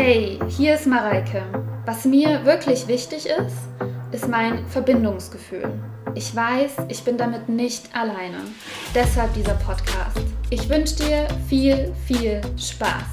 Hey, hier ist Mareike. Was mir wirklich wichtig ist, ist mein Verbindungsgefühl. Ich weiß, ich bin damit nicht alleine. Deshalb dieser Podcast. Ich wünsche dir viel, viel Spaß.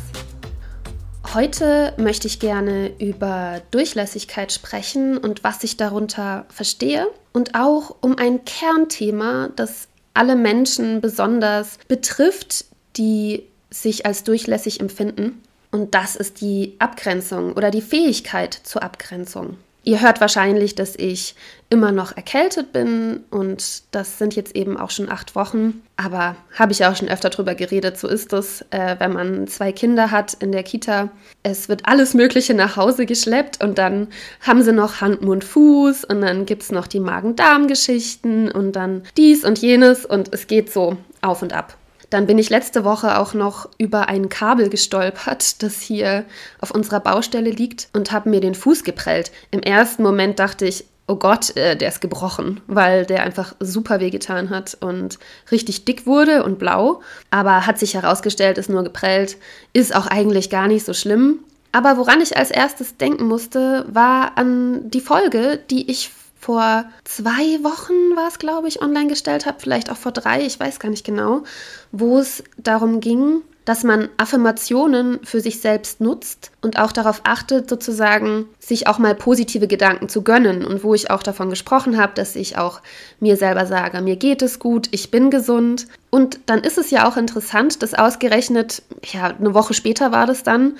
Heute möchte ich gerne über Durchlässigkeit sprechen und was ich darunter verstehe und auch um ein Kernthema, das alle Menschen besonders betrifft, die sich als durchlässig empfinden. Und das ist die Abgrenzung oder die Fähigkeit zur Abgrenzung. Ihr hört wahrscheinlich, dass ich immer noch erkältet bin und das sind jetzt eben auch schon acht Wochen. Aber habe ich auch schon öfter drüber geredet, so ist es, äh, wenn man zwei Kinder hat in der Kita. Es wird alles Mögliche nach Hause geschleppt und dann haben sie noch Hand, Mund, Fuß und dann gibt es noch die Magen-Darm-Geschichten und dann dies und jenes und es geht so auf und ab. Dann bin ich letzte Woche auch noch über ein Kabel gestolpert, das hier auf unserer Baustelle liegt und habe mir den Fuß geprellt. Im ersten Moment dachte ich, oh Gott, äh, der ist gebrochen, weil der einfach super wehgetan hat und richtig dick wurde und blau. Aber hat sich herausgestellt, ist nur geprellt, ist auch eigentlich gar nicht so schlimm. Aber woran ich als erstes denken musste, war an die Folge, die ich vor zwei Wochen war es, glaube ich, online gestellt habe, vielleicht auch vor drei, ich weiß gar nicht genau, wo es darum ging, dass man Affirmationen für sich selbst nutzt und auch darauf achtet, sozusagen sich auch mal positive Gedanken zu gönnen und wo ich auch davon gesprochen habe, dass ich auch mir selber sage, mir geht es gut, ich bin gesund. Und dann ist es ja auch interessant, dass ausgerechnet, ja, eine Woche später war das dann,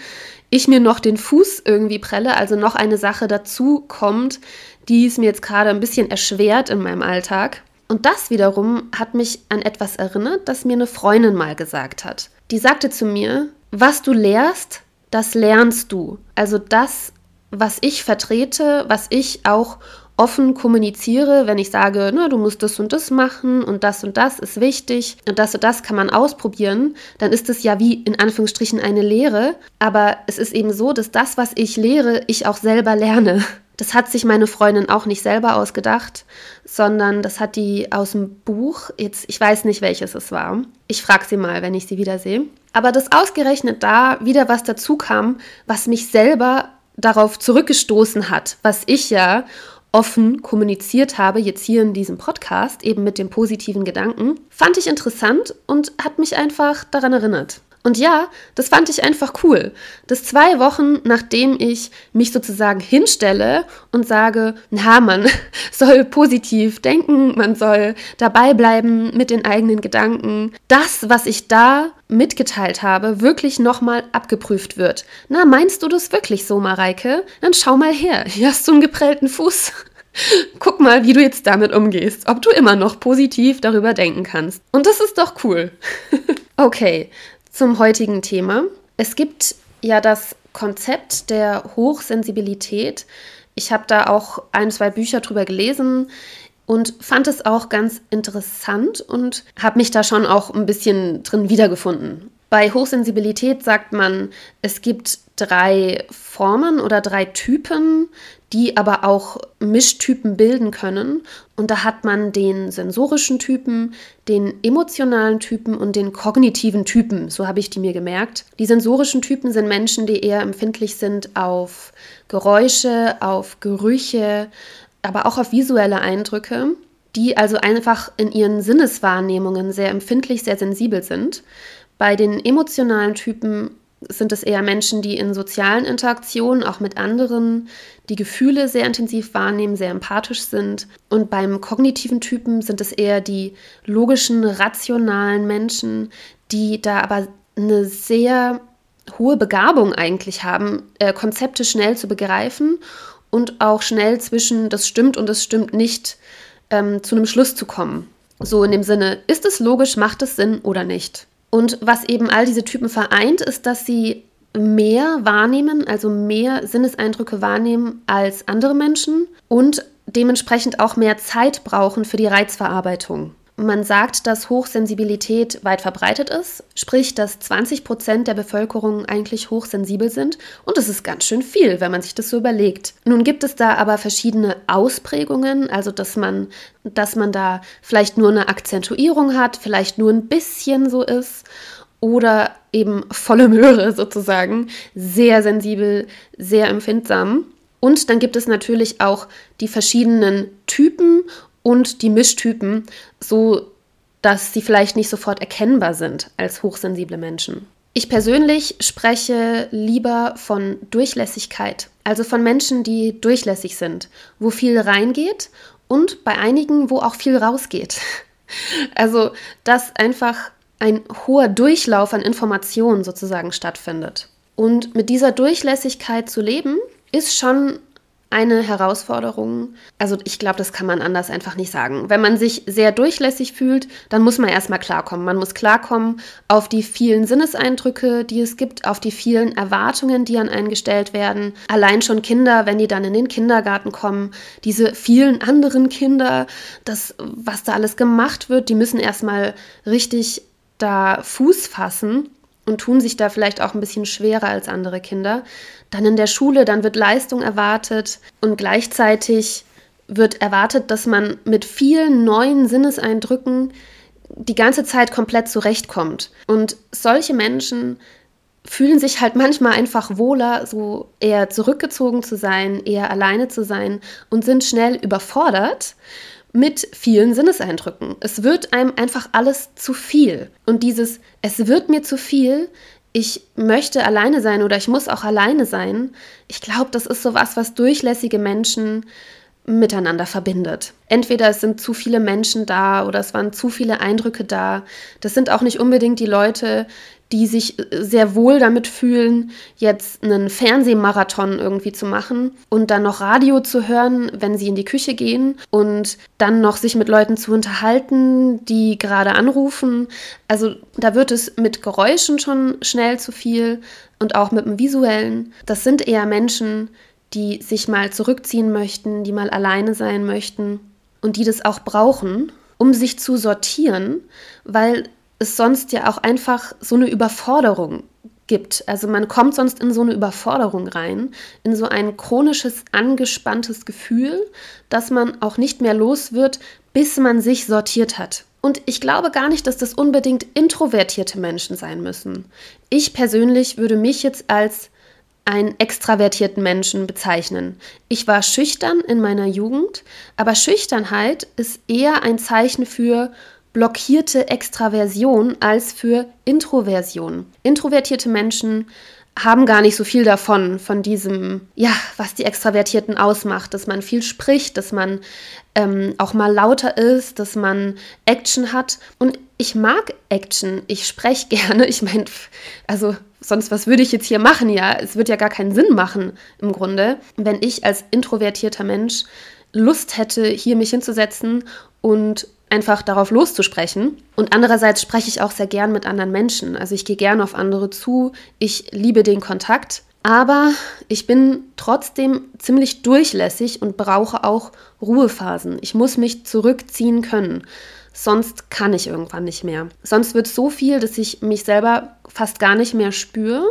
ich mir noch den Fuß irgendwie prelle, also noch eine Sache dazu kommt, die es mir jetzt gerade ein bisschen erschwert in meinem Alltag. Und das wiederum hat mich an etwas erinnert, das mir eine Freundin mal gesagt hat. Die sagte zu mir, was du lehrst, das lernst du. Also das, was ich vertrete, was ich auch offen kommuniziere, wenn ich sage, na, du musst das und das machen und das und das ist wichtig und das und das kann man ausprobieren, dann ist es ja wie in Anführungsstrichen eine Lehre. Aber es ist eben so, dass das, was ich lehre, ich auch selber lerne. Das hat sich meine Freundin auch nicht selber ausgedacht, sondern das hat die aus dem Buch, jetzt ich weiß nicht welches es war. Ich frage sie mal, wenn ich sie wiedersehe. Aber dass ausgerechnet da wieder was dazu kam, was mich selber darauf zurückgestoßen hat, was ich ja offen kommuniziert habe, jetzt hier in diesem Podcast, eben mit dem positiven Gedanken, fand ich interessant und hat mich einfach daran erinnert. Und ja, das fand ich einfach cool, dass zwei Wochen nachdem ich mich sozusagen hinstelle und sage, na, man soll positiv denken, man soll dabei bleiben mit den eigenen Gedanken, das, was ich da mitgeteilt habe, wirklich nochmal abgeprüft wird. Na, meinst du das wirklich so, Mareike? Dann schau mal her, hier hast du einen geprellten Fuß. Guck mal, wie du jetzt damit umgehst, ob du immer noch positiv darüber denken kannst. Und das ist doch cool. okay, zum heutigen Thema. Es gibt ja das Konzept der Hochsensibilität. Ich habe da auch ein, zwei Bücher drüber gelesen und fand es auch ganz interessant und habe mich da schon auch ein bisschen drin wiedergefunden. Bei Hochsensibilität sagt man, es gibt drei Formen oder drei Typen, die aber auch Mischtypen bilden können. Und da hat man den sensorischen Typen, den emotionalen Typen und den kognitiven Typen. So habe ich die mir gemerkt. Die sensorischen Typen sind Menschen, die eher empfindlich sind auf Geräusche, auf Gerüche, aber auch auf visuelle Eindrücke die also einfach in ihren Sinneswahrnehmungen sehr empfindlich, sehr sensibel sind. Bei den emotionalen Typen sind es eher Menschen, die in sozialen Interaktionen, auch mit anderen, die Gefühle sehr intensiv wahrnehmen, sehr empathisch sind. Und beim kognitiven Typen sind es eher die logischen, rationalen Menschen, die da aber eine sehr hohe Begabung eigentlich haben, äh, Konzepte schnell zu begreifen und auch schnell zwischen das stimmt und das stimmt nicht ähm, zu einem Schluss zu kommen. So in dem Sinne, ist es logisch, macht es Sinn oder nicht? Und was eben all diese Typen vereint, ist, dass sie mehr wahrnehmen, also mehr Sinneseindrücke wahrnehmen als andere Menschen und dementsprechend auch mehr Zeit brauchen für die Reizverarbeitung. Man sagt, dass Hochsensibilität weit verbreitet ist, sprich, dass 20 Prozent der Bevölkerung eigentlich hochsensibel sind. Und das ist ganz schön viel, wenn man sich das so überlegt. Nun gibt es da aber verschiedene Ausprägungen, also dass man, dass man da vielleicht nur eine Akzentuierung hat, vielleicht nur ein bisschen so ist oder eben volle Möhre sozusagen, sehr sensibel, sehr empfindsam. Und dann gibt es natürlich auch die verschiedenen Typen und die Mischtypen, so dass sie vielleicht nicht sofort erkennbar sind als hochsensible Menschen. Ich persönlich spreche lieber von Durchlässigkeit, also von Menschen, die durchlässig sind, wo viel reingeht und bei einigen, wo auch viel rausgeht. Also, dass einfach ein hoher Durchlauf an Informationen sozusagen stattfindet. Und mit dieser Durchlässigkeit zu leben, ist schon eine Herausforderung. Also ich glaube, das kann man anders einfach nicht sagen. Wenn man sich sehr durchlässig fühlt, dann muss man erstmal klarkommen. Man muss klarkommen auf die vielen Sinneseindrücke, die es gibt, auf die vielen Erwartungen, die an einen gestellt werden. Allein schon Kinder, wenn die dann in den Kindergarten kommen, diese vielen anderen Kinder, das, was da alles gemacht wird, die müssen erstmal richtig da Fuß fassen und tun sich da vielleicht auch ein bisschen schwerer als andere Kinder. Dann in der Schule, dann wird Leistung erwartet und gleichzeitig wird erwartet, dass man mit vielen neuen Sinneseindrücken die ganze Zeit komplett zurechtkommt. Und solche Menschen fühlen sich halt manchmal einfach wohler, so eher zurückgezogen zu sein, eher alleine zu sein und sind schnell überfordert mit vielen Sinneseindrücken. Es wird einem einfach alles zu viel. Und dieses Es wird mir zu viel, ich möchte alleine sein oder ich muss auch alleine sein, ich glaube, das ist so was, was durchlässige Menschen miteinander verbindet. Entweder es sind zu viele Menschen da oder es waren zu viele Eindrücke da. Das sind auch nicht unbedingt die Leute, die sich äh, sehr wohl damit fühlen, jetzt einen Fernsehmarathon irgendwie zu machen und dann noch Radio zu hören, wenn sie in die Küche gehen und dann noch sich mit Leuten zu unterhalten, die gerade anrufen. Also da wird es mit Geräuschen schon schnell zu viel und auch mit dem visuellen. Das sind eher Menschen, die sich mal zurückziehen möchten, die mal alleine sein möchten und die das auch brauchen, um sich zu sortieren, weil es sonst ja auch einfach so eine Überforderung gibt. Also man kommt sonst in so eine Überforderung rein, in so ein chronisches, angespanntes Gefühl, dass man auch nicht mehr los wird, bis man sich sortiert hat. Und ich glaube gar nicht, dass das unbedingt introvertierte Menschen sein müssen. Ich persönlich würde mich jetzt als einen extravertierten Menschen bezeichnen. Ich war schüchtern in meiner Jugend, aber Schüchternheit ist eher ein Zeichen für blockierte Extraversion als für Introversion. Introvertierte Menschen haben gar nicht so viel davon, von diesem, ja, was die Extravertierten ausmacht, dass man viel spricht, dass man ähm, auch mal lauter ist, dass man Action hat. Und ich mag Action, ich spreche gerne. Ich meine, also sonst was würde ich jetzt hier machen, ja? Es wird ja gar keinen Sinn machen im Grunde, wenn ich als introvertierter Mensch Lust hätte, hier mich hinzusetzen und einfach darauf loszusprechen. Und andererseits spreche ich auch sehr gern mit anderen Menschen. Also ich gehe gerne auf andere zu, ich liebe den Kontakt, aber ich bin trotzdem ziemlich durchlässig und brauche auch Ruhephasen. Ich muss mich zurückziehen können. Sonst kann ich irgendwann nicht mehr. Sonst wird so viel, dass ich mich selber fast gar nicht mehr spüre.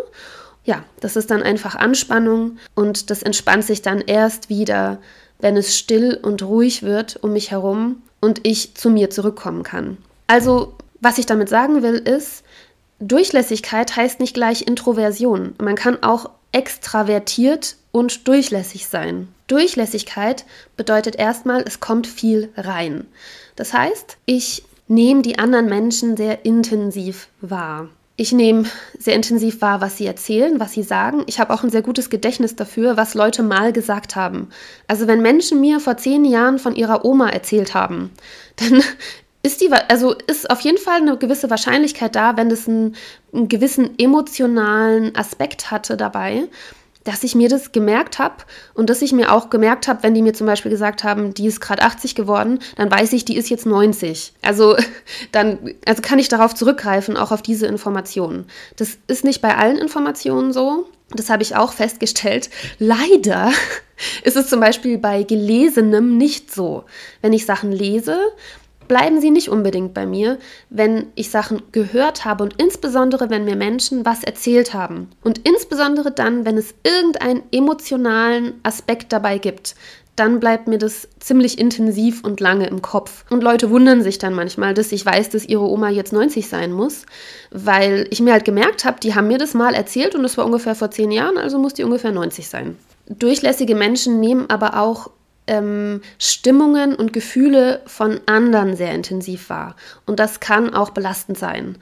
Ja, das ist dann einfach Anspannung und das entspannt sich dann erst wieder, wenn es still und ruhig wird um mich herum und ich zu mir zurückkommen kann. Also, was ich damit sagen will, ist, Durchlässigkeit heißt nicht gleich Introversion. Man kann auch extravertiert und durchlässig sein. Durchlässigkeit bedeutet erstmal, es kommt viel rein. Das heißt, ich nehme die anderen Menschen sehr intensiv wahr. Ich nehme sehr intensiv wahr, was sie erzählen, was sie sagen. Ich habe auch ein sehr gutes Gedächtnis dafür, was Leute mal gesagt haben. Also wenn Menschen mir vor zehn Jahren von ihrer Oma erzählt haben, dann ist die, also ist auf jeden Fall eine gewisse Wahrscheinlichkeit da, wenn es einen, einen gewissen emotionalen Aspekt hatte dabei, dass ich mir das gemerkt habe und dass ich mir auch gemerkt habe, wenn die mir zum Beispiel gesagt haben, die ist gerade 80 geworden, dann weiß ich, die ist jetzt 90. Also dann also kann ich darauf zurückgreifen, auch auf diese Informationen. Das ist nicht bei allen Informationen so. Das habe ich auch festgestellt. Leider ist es zum Beispiel bei Gelesenem nicht so. Wenn ich Sachen lese, bleiben sie nicht unbedingt bei mir, wenn ich Sachen gehört habe und insbesondere, wenn mir Menschen was erzählt haben. Und insbesondere dann, wenn es irgendeinen emotionalen Aspekt dabei gibt, dann bleibt mir das ziemlich intensiv und lange im Kopf. Und Leute wundern sich dann manchmal, dass ich weiß, dass ihre Oma jetzt 90 sein muss, weil ich mir halt gemerkt habe, die haben mir das mal erzählt und das war ungefähr vor zehn Jahren, also muss die ungefähr 90 sein. Durchlässige Menschen nehmen aber auch ähm, Stimmungen und Gefühle von anderen sehr intensiv wahr. Und das kann auch belastend sein.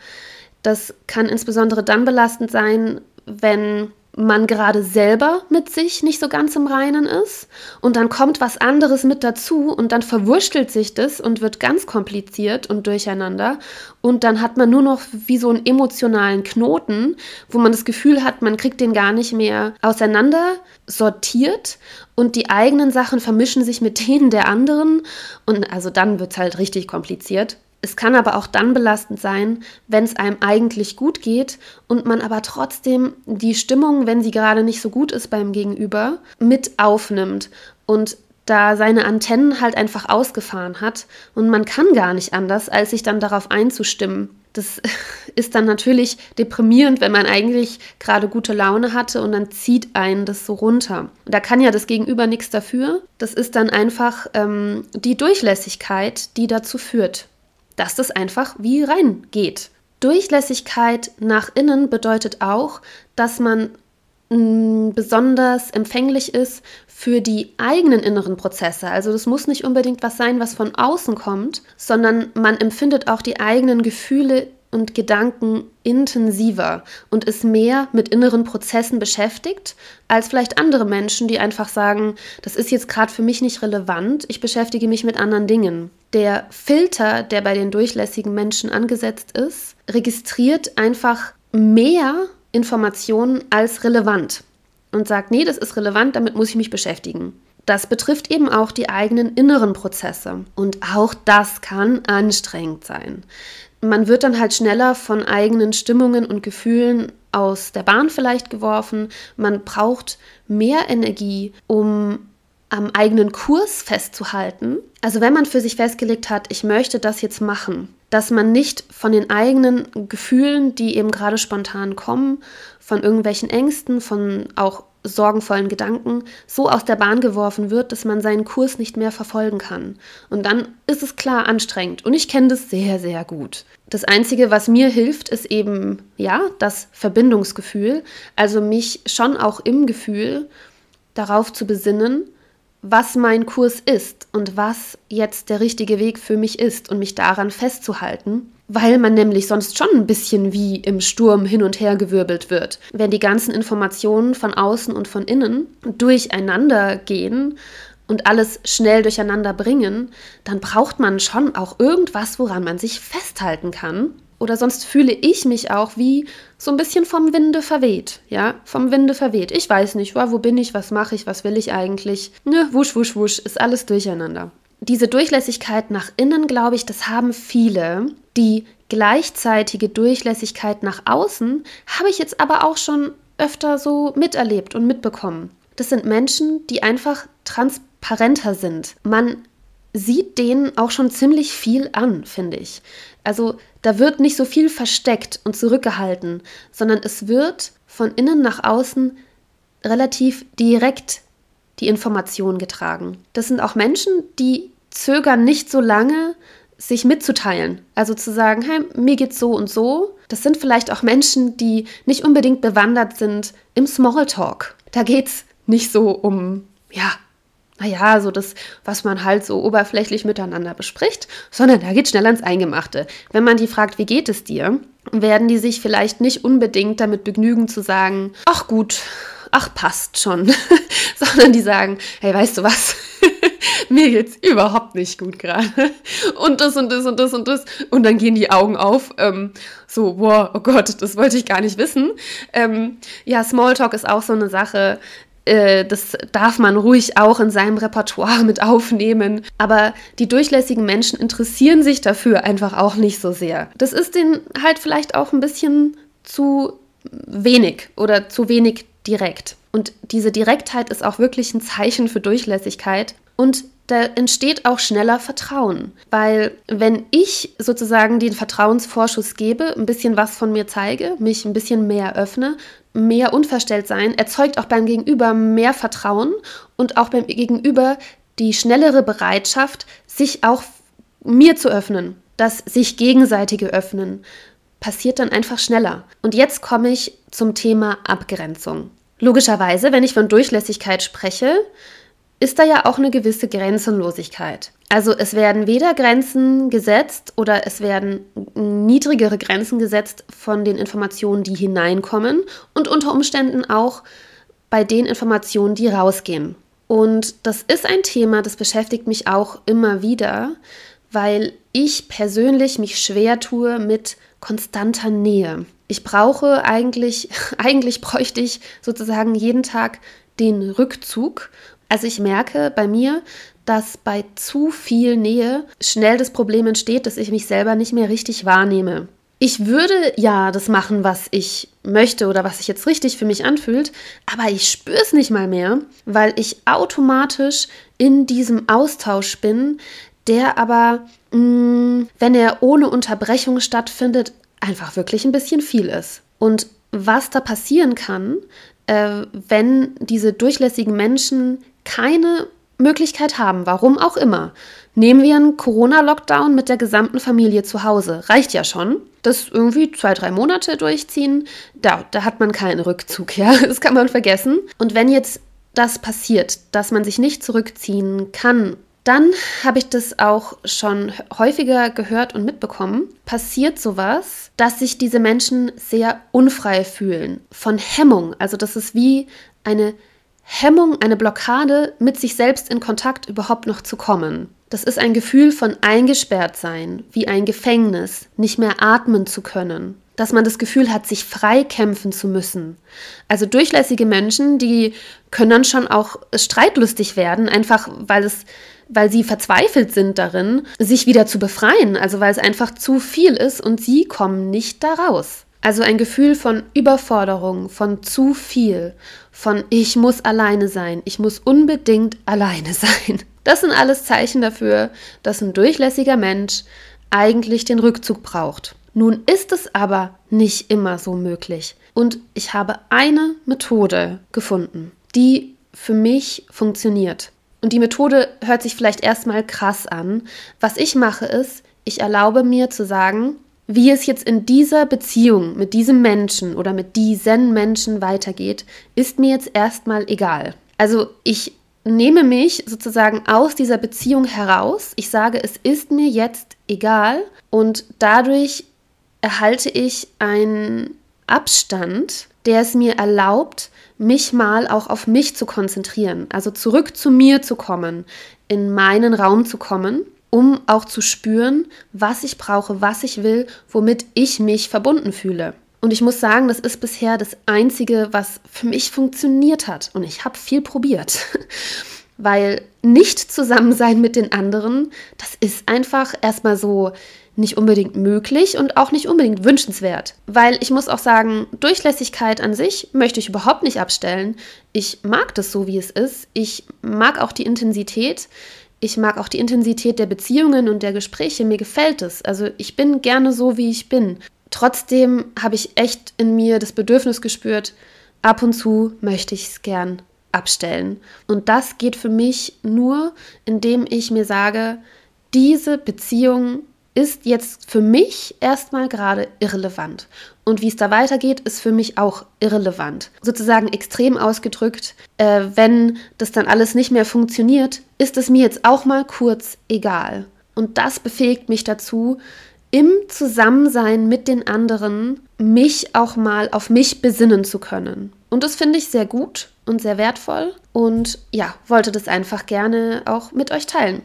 Das kann insbesondere dann belastend sein, wenn man gerade selber mit sich nicht so ganz im Reinen ist. Und dann kommt was anderes mit dazu und dann verwurschtelt sich das und wird ganz kompliziert und durcheinander. Und dann hat man nur noch wie so einen emotionalen Knoten, wo man das Gefühl hat, man kriegt den gar nicht mehr auseinander sortiert. Und die eigenen Sachen vermischen sich mit denen der anderen. Und also dann wird es halt richtig kompliziert. Es kann aber auch dann belastend sein, wenn es einem eigentlich gut geht und man aber trotzdem die Stimmung, wenn sie gerade nicht so gut ist beim Gegenüber, mit aufnimmt und da seine Antennen halt einfach ausgefahren hat und man kann gar nicht anders, als sich dann darauf einzustimmen. Das ist dann natürlich deprimierend, wenn man eigentlich gerade gute Laune hatte und dann zieht einen das so runter. Und da kann ja das Gegenüber nichts dafür. Das ist dann einfach ähm, die Durchlässigkeit, die dazu führt dass das einfach wie reingeht. Durchlässigkeit nach innen bedeutet auch, dass man mm, besonders empfänglich ist für die eigenen inneren Prozesse. Also das muss nicht unbedingt was sein, was von außen kommt, sondern man empfindet auch die eigenen Gefühle und Gedanken intensiver und ist mehr mit inneren Prozessen beschäftigt als vielleicht andere Menschen, die einfach sagen, das ist jetzt gerade für mich nicht relevant, ich beschäftige mich mit anderen Dingen. Der Filter, der bei den durchlässigen Menschen angesetzt ist, registriert einfach mehr Informationen als relevant und sagt, nee, das ist relevant, damit muss ich mich beschäftigen. Das betrifft eben auch die eigenen inneren Prozesse. Und auch das kann anstrengend sein man wird dann halt schneller von eigenen Stimmungen und Gefühlen aus der Bahn vielleicht geworfen. Man braucht mehr Energie, um am eigenen Kurs festzuhalten. Also wenn man für sich festgelegt hat, ich möchte das jetzt machen, dass man nicht von den eigenen Gefühlen, die eben gerade spontan kommen, von irgendwelchen Ängsten, von auch sorgenvollen Gedanken so aus der Bahn geworfen wird, dass man seinen Kurs nicht mehr verfolgen kann. Und dann ist es klar anstrengend. Und ich kenne das sehr, sehr gut. Das Einzige, was mir hilft, ist eben, ja, das Verbindungsgefühl. Also mich schon auch im Gefühl darauf zu besinnen, was mein Kurs ist und was jetzt der richtige Weg für mich ist und mich daran festzuhalten weil man nämlich sonst schon ein bisschen wie im Sturm hin und her gewirbelt wird. Wenn die ganzen Informationen von außen und von innen durcheinander gehen und alles schnell durcheinander bringen, dann braucht man schon auch irgendwas, woran man sich festhalten kann. Oder sonst fühle ich mich auch wie so ein bisschen vom Winde verweht. Ja, vom Winde verweht. Ich weiß nicht, wo bin ich, was mache ich, was will ich eigentlich. Ne, wusch, wusch, wusch, ist alles durcheinander diese Durchlässigkeit nach innen, glaube ich, das haben viele. Die gleichzeitige Durchlässigkeit nach außen habe ich jetzt aber auch schon öfter so miterlebt und mitbekommen. Das sind Menschen, die einfach transparenter sind. Man sieht denen auch schon ziemlich viel an, finde ich. Also da wird nicht so viel versteckt und zurückgehalten, sondern es wird von innen nach außen relativ direkt die Information getragen. Das sind auch Menschen, die zögern nicht so lange, sich mitzuteilen. Also zu sagen, hey, mir geht's so und so. Das sind vielleicht auch Menschen, die nicht unbedingt bewandert sind im Smalltalk. Da geht's nicht so um, ja, naja, so das, was man halt so oberflächlich miteinander bespricht, sondern da geht schnell ans Eingemachte. Wenn man die fragt, wie geht es dir, werden die sich vielleicht nicht unbedingt damit begnügen zu sagen, ach gut, ach passt schon, sondern die sagen, hey, weißt du was? mir geht's überhaupt nicht gut gerade. Und das und das und das und das. Und dann gehen die Augen auf. Ähm, so, boah, oh Gott, das wollte ich gar nicht wissen. Ähm, ja, Smalltalk ist auch so eine Sache. Äh, das darf man ruhig auch in seinem Repertoire mit aufnehmen. Aber die durchlässigen Menschen interessieren sich dafür einfach auch nicht so sehr. Das ist denen halt vielleicht auch ein bisschen zu wenig oder zu wenig direkt. Und diese Direktheit ist auch wirklich ein Zeichen für Durchlässigkeit. Und da entsteht auch schneller Vertrauen. Weil wenn ich sozusagen den Vertrauensvorschuss gebe, ein bisschen was von mir zeige, mich ein bisschen mehr öffne, mehr unverstellt sein, erzeugt auch beim Gegenüber mehr Vertrauen und auch beim Gegenüber die schnellere Bereitschaft, sich auch mir zu öffnen, das sich gegenseitige Öffnen passiert dann einfach schneller. Und jetzt komme ich zum Thema Abgrenzung. Logischerweise, wenn ich von Durchlässigkeit spreche, ist da ja auch eine gewisse Grenzenlosigkeit. Also es werden weder Grenzen gesetzt oder es werden niedrigere Grenzen gesetzt von den Informationen, die hineinkommen und unter Umständen auch bei den Informationen, die rausgehen. Und das ist ein Thema, das beschäftigt mich auch immer wieder, weil ich persönlich mich schwer tue mit konstanter Nähe. Ich brauche eigentlich, eigentlich bräuchte ich sozusagen jeden Tag den Rückzug. Also ich merke bei mir, dass bei zu viel Nähe schnell das Problem entsteht, dass ich mich selber nicht mehr richtig wahrnehme. Ich würde ja das machen, was ich möchte oder was sich jetzt richtig für mich anfühlt, aber ich spüre es nicht mal mehr, weil ich automatisch in diesem Austausch bin, der aber, mh, mm, wenn er ohne Unterbrechung stattfindet, einfach wirklich ein bisschen viel ist. Und was da passieren kann, äh, wenn diese durchlässigen Menschen keine Möglichkeit haben, warum auch immer. Nehmen wir einen Corona-Lockdown mit der gesamten Familie zu Hause. Reicht ja schon. Das irgendwie zwei, drei Monate durchziehen, da, da hat man keinen Rückzug, ja. Das kann man vergessen. Und wenn jetzt das passiert, dass man sich nicht zurückziehen kann dann habe ich das auch schon häufiger gehört und mitbekommen. Passiert sowas, dass sich diese Menschen sehr unfrei fühlen von Hemmung. Also das ist wie eine Hemmung, eine Blockade, mit sich selbst in Kontakt überhaupt noch zu kommen. Das ist ein Gefühl von eingesperrt sein, wie ein Gefängnis, nicht mehr atmen zu können. Dass man das Gefühl hat, sich frei kämpfen zu müssen. Also durchlässige Menschen, die können dann schon auch streitlustig werden, einfach weil es weil sie verzweifelt sind darin, sich wieder zu befreien, also weil es einfach zu viel ist und sie kommen nicht da raus. Also ein Gefühl von Überforderung, von zu viel, von ich muss alleine sein, ich muss unbedingt alleine sein. Das sind alles Zeichen dafür, dass ein durchlässiger Mensch eigentlich den Rückzug braucht. Nun ist es aber nicht immer so möglich. Und ich habe eine Methode gefunden, die für mich funktioniert. Und die Methode hört sich vielleicht erstmal krass an. Was ich mache ist, ich erlaube mir zu sagen, wie es jetzt in dieser Beziehung mit diesem Menschen oder mit diesen Menschen weitergeht, ist mir jetzt erstmal egal. Also ich nehme mich sozusagen aus dieser Beziehung heraus. Ich sage, es ist mir jetzt egal und dadurch erhalte ich einen Abstand, der es mir erlaubt, mich mal auch auf mich zu konzentrieren, also zurück zu mir zu kommen, in meinen Raum zu kommen, um auch zu spüren, was ich brauche, was ich will, womit ich mich verbunden fühle. Und ich muss sagen, das ist bisher das Einzige, was für mich funktioniert hat. Und ich habe viel probiert. Weil nicht zusammen sein mit den anderen, das ist einfach erstmal so nicht unbedingt möglich und auch nicht unbedingt wünschenswert. Weil ich muss auch sagen, Durchlässigkeit an sich möchte ich überhaupt nicht abstellen. Ich mag das so, wie es ist. Ich mag auch die Intensität. Ich mag auch die Intensität der Beziehungen und der Gespräche. Mir gefällt es. Also ich bin gerne so, wie ich bin. Trotzdem habe ich echt in mir das Bedürfnis gespürt, ab und zu möchte ich es gern abstellen. Und das geht für mich nur, indem ich mir sage, diese Beziehung ist jetzt für mich erstmal gerade irrelevant. Und wie es da weitergeht, ist für mich auch irrelevant. Sozusagen extrem ausgedrückt, äh, wenn das dann alles nicht mehr funktioniert, ist es mir jetzt auch mal kurz egal. Und das befähigt mich dazu, im Zusammensein mit den anderen mich auch mal auf mich besinnen zu können. Und das finde ich sehr gut und sehr wertvoll und ja, wollte das einfach gerne auch mit euch teilen.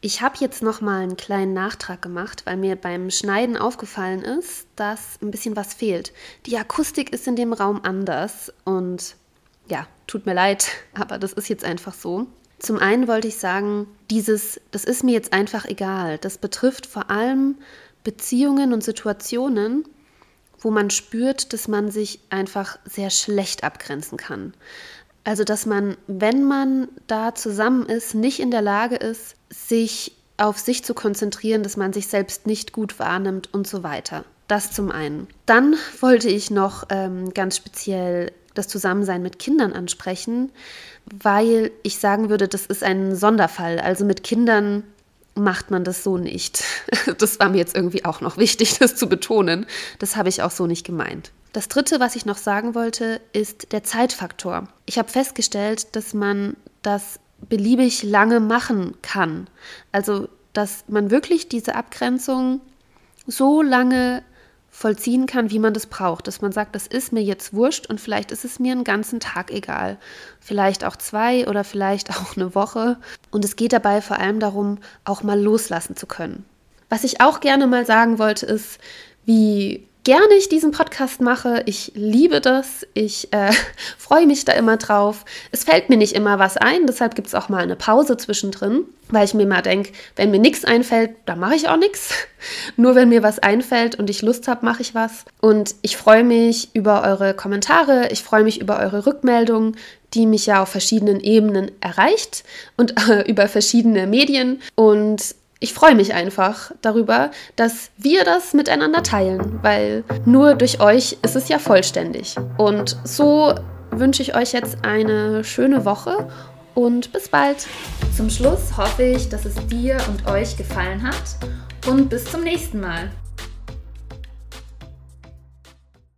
Ich habe jetzt noch mal einen kleinen Nachtrag gemacht, weil mir beim Schneiden aufgefallen ist, dass ein bisschen was fehlt. Die Akustik ist in dem Raum anders und ja, tut mir leid, aber das ist jetzt einfach so. Zum einen wollte ich sagen, dieses, das ist mir jetzt einfach egal. Das betrifft vor allem Beziehungen und Situationen, wo man spürt, dass man sich einfach sehr schlecht abgrenzen kann. Also, dass man, wenn man da zusammen ist, nicht in der Lage ist, sich auf sich zu konzentrieren, dass man sich selbst nicht gut wahrnimmt und so weiter. Das zum einen. Dann wollte ich noch ähm, ganz speziell das Zusammensein mit Kindern ansprechen, weil ich sagen würde, das ist ein Sonderfall. Also mit Kindern macht man das so nicht. Das war mir jetzt irgendwie auch noch wichtig, das zu betonen. Das habe ich auch so nicht gemeint. Das Dritte, was ich noch sagen wollte, ist der Zeitfaktor. Ich habe festgestellt, dass man das beliebig lange machen kann. Also, dass man wirklich diese Abgrenzung so lange vollziehen kann, wie man das braucht. Dass man sagt, das ist mir jetzt wurscht und vielleicht ist es mir einen ganzen Tag egal. Vielleicht auch zwei oder vielleicht auch eine Woche. Und es geht dabei vor allem darum, auch mal loslassen zu können. Was ich auch gerne mal sagen wollte, ist, wie gerne ich diesen Podcast mache. Ich liebe das. Ich äh, freue mich da immer drauf. Es fällt mir nicht immer was ein, deshalb gibt es auch mal eine Pause zwischendrin, weil ich mir mal denke, wenn mir nichts einfällt, dann mache ich auch nichts. Nur wenn mir was einfällt und ich Lust habe, mache ich was. Und ich freue mich über eure Kommentare, ich freue mich über eure Rückmeldungen, die mich ja auf verschiedenen Ebenen erreicht und äh, über verschiedene Medien. Und ich freue mich einfach darüber, dass wir das miteinander teilen, weil nur durch euch ist es ja vollständig. Und so wünsche ich euch jetzt eine schöne Woche und bis bald. Zum Schluss hoffe ich, dass es dir und euch gefallen hat und bis zum nächsten Mal.